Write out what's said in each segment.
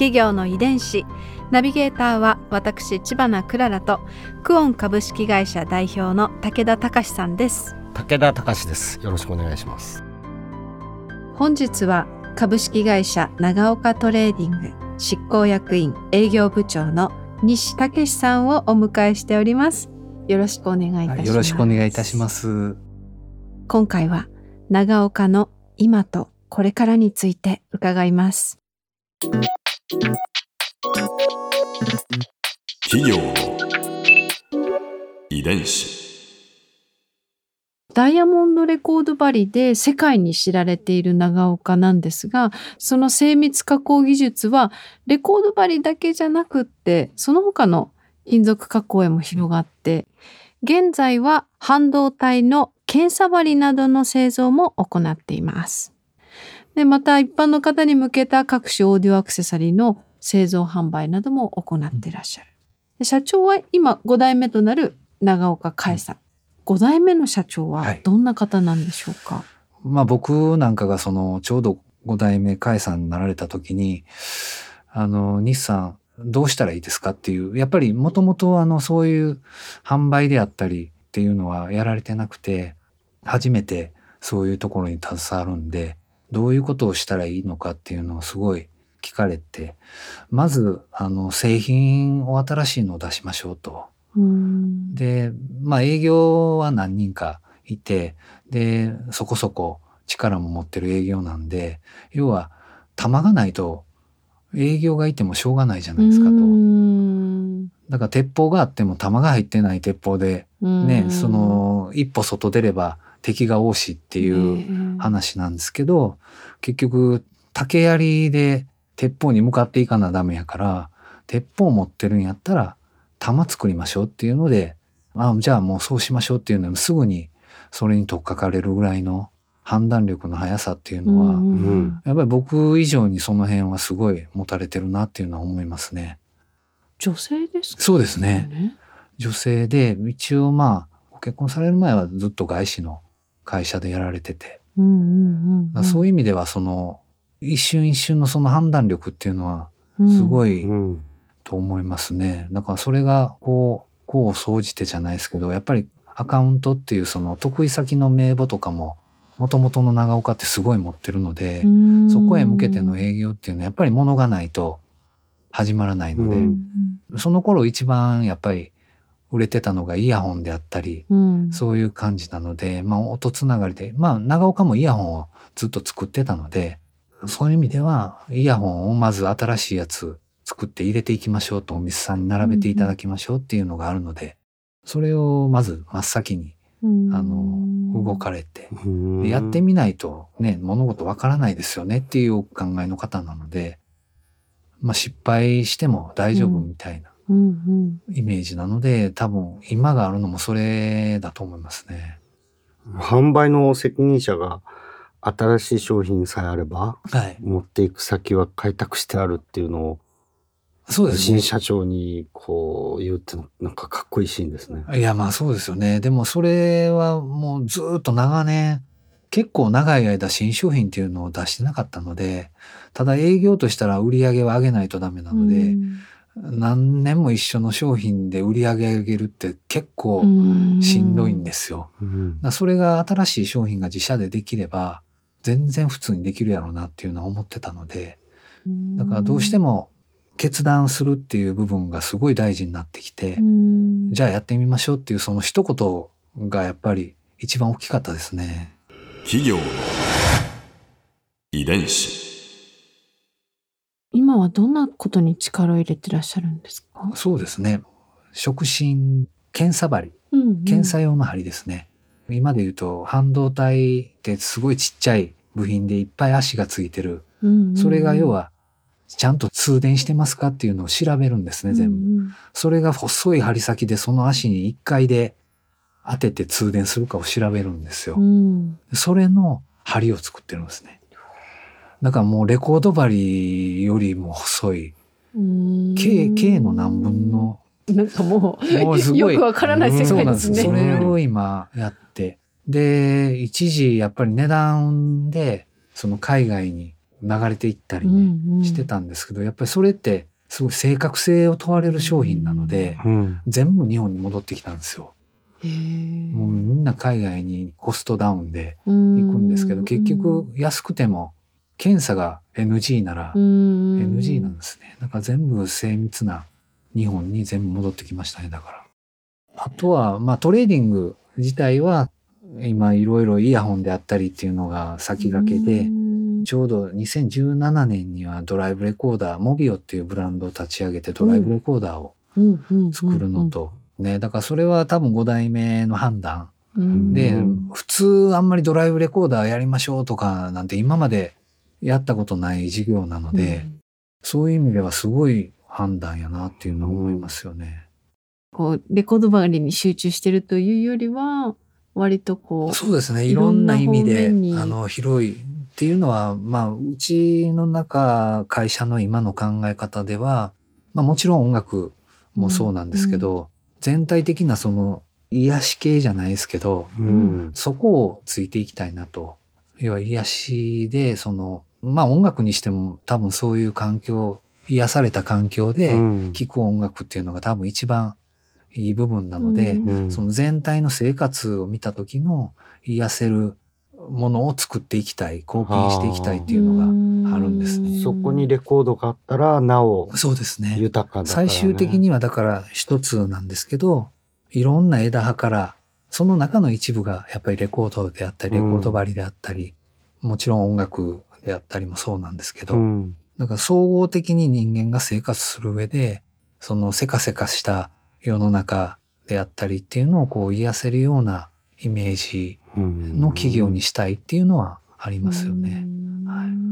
企業の遺伝子。ナビゲーターは私知花くららとクオン株式会社代表の武田隆さんです。武田隆です。よろしくお願いします。本日は株式会社ナガオカトレーディング執行役員営業部長の西武さんをお迎えしております。よろしくお願いいたします、よろしくお願いいたします。今回はナガオカの今とこれからについて伺います企業の遺伝子。ダイヤモンドレコード針で世界に知られている長岡なんですが、その精密加工技術はレコード針だけじゃなくって、その他の金属加工へも広がって、現在は半導体の検査針などの製造も行っています。で、また一般の方に向けた各種オーディオアクセサリーの製造販売なども行っていらっしゃる。で社長は今5代目となる長岡海さん。5代目の社長ははいどんな方なんでしょうか、まあ僕なんかがそのちょうど5代目甲斐さんになられた時にあの日産どうしたらいいですかっていうやっぱりもともとあのそういう販売であったりっていうのはやられてなくて初めてそういうところに携わるんでどういうことをしたらいいのかっていうのをすごい聞かれてまずあの製品を新しいのを出しましょうと。うんで、まあ営業は何人かいて、で、そこそこ力も持ってる営業なんで、要は、玉がないと営業がいてもしょうがないじゃないですかと。うんだから鉄砲があっても弾が入ってない鉄砲で、ね、うんその一歩外出れば敵が多しっていう話なんですけど、結局竹槍で鉄砲に向かっていかなダメやから鉄砲持ってるんやったら弾作りましょうっていうのであじゃあもうそうしましょうっていうのすぐにそれに取っかかれるぐらいの判断力の速さっていうのは、うんやっぱり僕以上にその辺はすごい持たれてるなっていうのは思いますね。女性ですか？そうですね。女性で一応まあご結婚される前はずっと外資の会社でやられてて、うんうんうん、そういう意味ではその一瞬一瞬のその判断力っていうのはすごい。と思いますね。だからそれがこう、こう総じてじゃないですけど、やっぱりアカウントっていうその得意先の名簿とかも、もともとの長岡ってすごい持ってるので、うん。そこへ向けての営業っていうのはやっぱり物がないと始まらないので、うん。その頃一番やっぱり売れてたのがイヤホンであったり、うん、そういう感じなので、まあ音つながりで、まあ長岡もイヤホンをずっと作ってたので、そういう意味ではイヤホンをまず新しいやつ作って入れていきましょうとお店さんに並べていただきましょうっていうのがあるので、それをまず真っ先に、うん。あの、動かれて、やってみないとね、物事わからないですよねっていうお考えの方なので、まあ失敗しても大丈夫みたいなイメージなので、多分今があるのもそれだと思いますね。販売の責任者が新しい商品さえあれば、はい。持っていく先は開拓してあるっていうのを、そうですね新。社長にこう言うってのなんかかっこいいシーンですね。いや、まあそうですよね。でもそれはもうずっと長年、結構長い間新商品っていうのを出してなかったので、ただ営業としたら売り上げは上げないとダメなので、何年も一緒の商品で売り上げ上げるって結構しんどいんですよ。それが新しい商品が自社でできれば、全然普通にできるやろうなっていうのは思ってたので、だからどうしても決断するっていう部分がすごい大事になってきて、じゃあやってみましょうっていうその一言がやっぱり一番大きかったですね。企業の遺伝子今はどんなことに力を入れてらっしゃるんですか、そうですね。触診検査針、うんうん検査用の針ですね。今で言うと半導体ってすごいちっちゃい部品でいっぱい足がついてる。うんうんそれが要はちゃんと通電してますかっていうのを調べるんですね、全部。部。それが細い針先でその足に1回で当てて通電するかを調べるんですよ。うん。それの針を作ってるんですね。だからもうレコード針よりも細い、うん。K、K の何分の、なんかもう、もうすごいよくわからない世そうなんですね。それを今やって。で、一時やっぱり値段で、その海外に流れていったりね、してたんですけど、やっぱりそれってすごい正確性を問われる商品なので、うん。全部日本に戻ってきたんですよ。もうみんな海外にコストダウンで行行くんですけど、結局安くても検査が NG なら NG なんですね。だから全部精密な日本に全部戻ってきましたね、だから。あとは、まあトレーディング自体は今いろいろイヤホンであったりっていうのが先駆けで、ちょうど2017年にはドライブレコーダー、モビオっていうブランドを立ち上げてドライブレコーダーを作るのと、ね、だからそれは多分5代目の判断で、うん。普通あんまりドライブレコーダーやりましょうとかなんて今までやったことない事業なので、そういう意味ではすごい判断やなっていうのを思いますよね。こうレコード周りに集中してるというよりは割とこうそうですね。いいろろんんな意味で、あの、広いっていうのは、まあ、うちの中、会社の今の考え方では、まあもちろん音楽もそうなんですけど、全体的なその、癒し系じゃないですけど、うん。そこをついていきたいなと。要は癒しで、その、まあ音楽にしても多分そういう環境、癒された環境でうん聴く音楽っていうのが多分一番いい部分なので、うんうんその全体の生活を見た時の癒せるものを作っていきたい、貢献していきたいっていうのがあるんですね。そこにレコードがあったら、なおそうですね。豊かだね。最終的にはだから一つなんですけど、いろんな枝葉から、その中の一部がやっぱりレコードであったり、レコード針であったり、もちろん音楽であったりもそうなんですけど、うん。だから総合的に人間が生活する上で、そのせかせかした世の中であったりっていうのをこう癒せるようなイメージうんの企業にしたいっていうのはありますよね。はい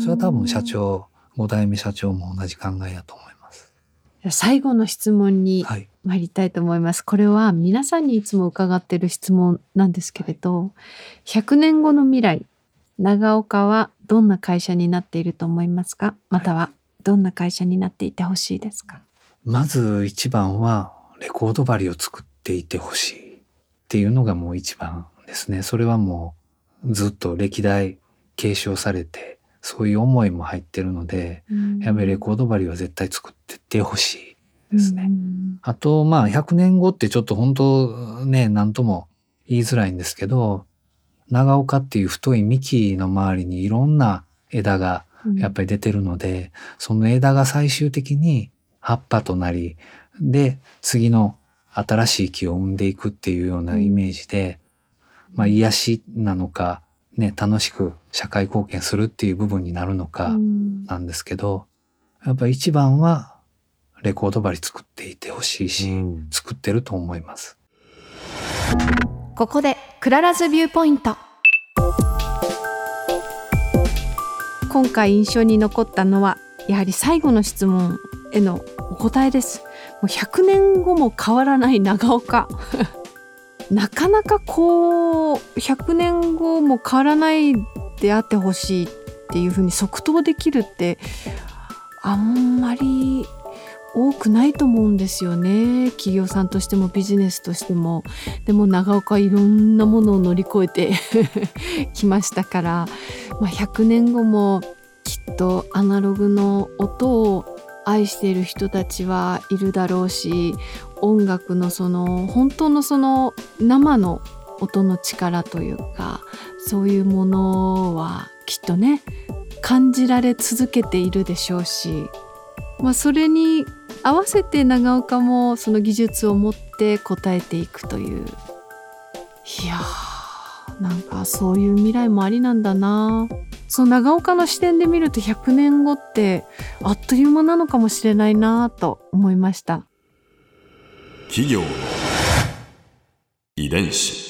それは多分社長、5代目社長も同じ考えだと思います。最後の質問にはい。参りたいと思います。これは皆さんにいつも伺っている質問なんですけれど、100年後の未来、長岡はどんな会社になっていると思いますか？またはどんな会社になっていてほしいですか？まず一番はレコード針を作っていてほしい。っていうのがもう一番ですね。それはもうずっと歴代継承されて、そういう思いも入ってるので、やっぱりレコード針は絶対作ってってほしいですね。あと、まあ、100年後ってちょっと本当ね、なんとも言いづらいんですけど、長岡っていう太い幹の周りにいろんな枝がやっぱり出てるので、その枝が最終的に葉っぱとなり、で、次の新しい木を生んでいくっていうようなイメージで、まあ、癒しなのか、ね、楽しく社会貢献するっていう部分になるのか、なんですけど、やっぱ一番はレコード針作っていてほしいし、うん。作ってると思います。ここでくらら's viewpoint 今回印象に残ったのはやはり最後の質問へのお答えです。もう100年後も変わらないナガオカ。なかなかこう100年後も変わらないであってほしいっていうふうに即答できるってあんまり多くないと思うんですよね。企業さんとしてもビジネスとしても。でも長岡いろんなものを乗り越えて きましたから、まあ、100年後もきっとアナログの音を愛している人たちはいるだろうし音楽のその本当のその生の音の力というかそういうものはきっとね感じられ続けているでしょうし、まあ、それに合わせて長岡もその技術を持って答えていくという。いやーなんかそういう未来もありなんだな。そう長岡の視点で見ると100年後ってあっという間なのかもしれないなと思いました。企業遺伝子。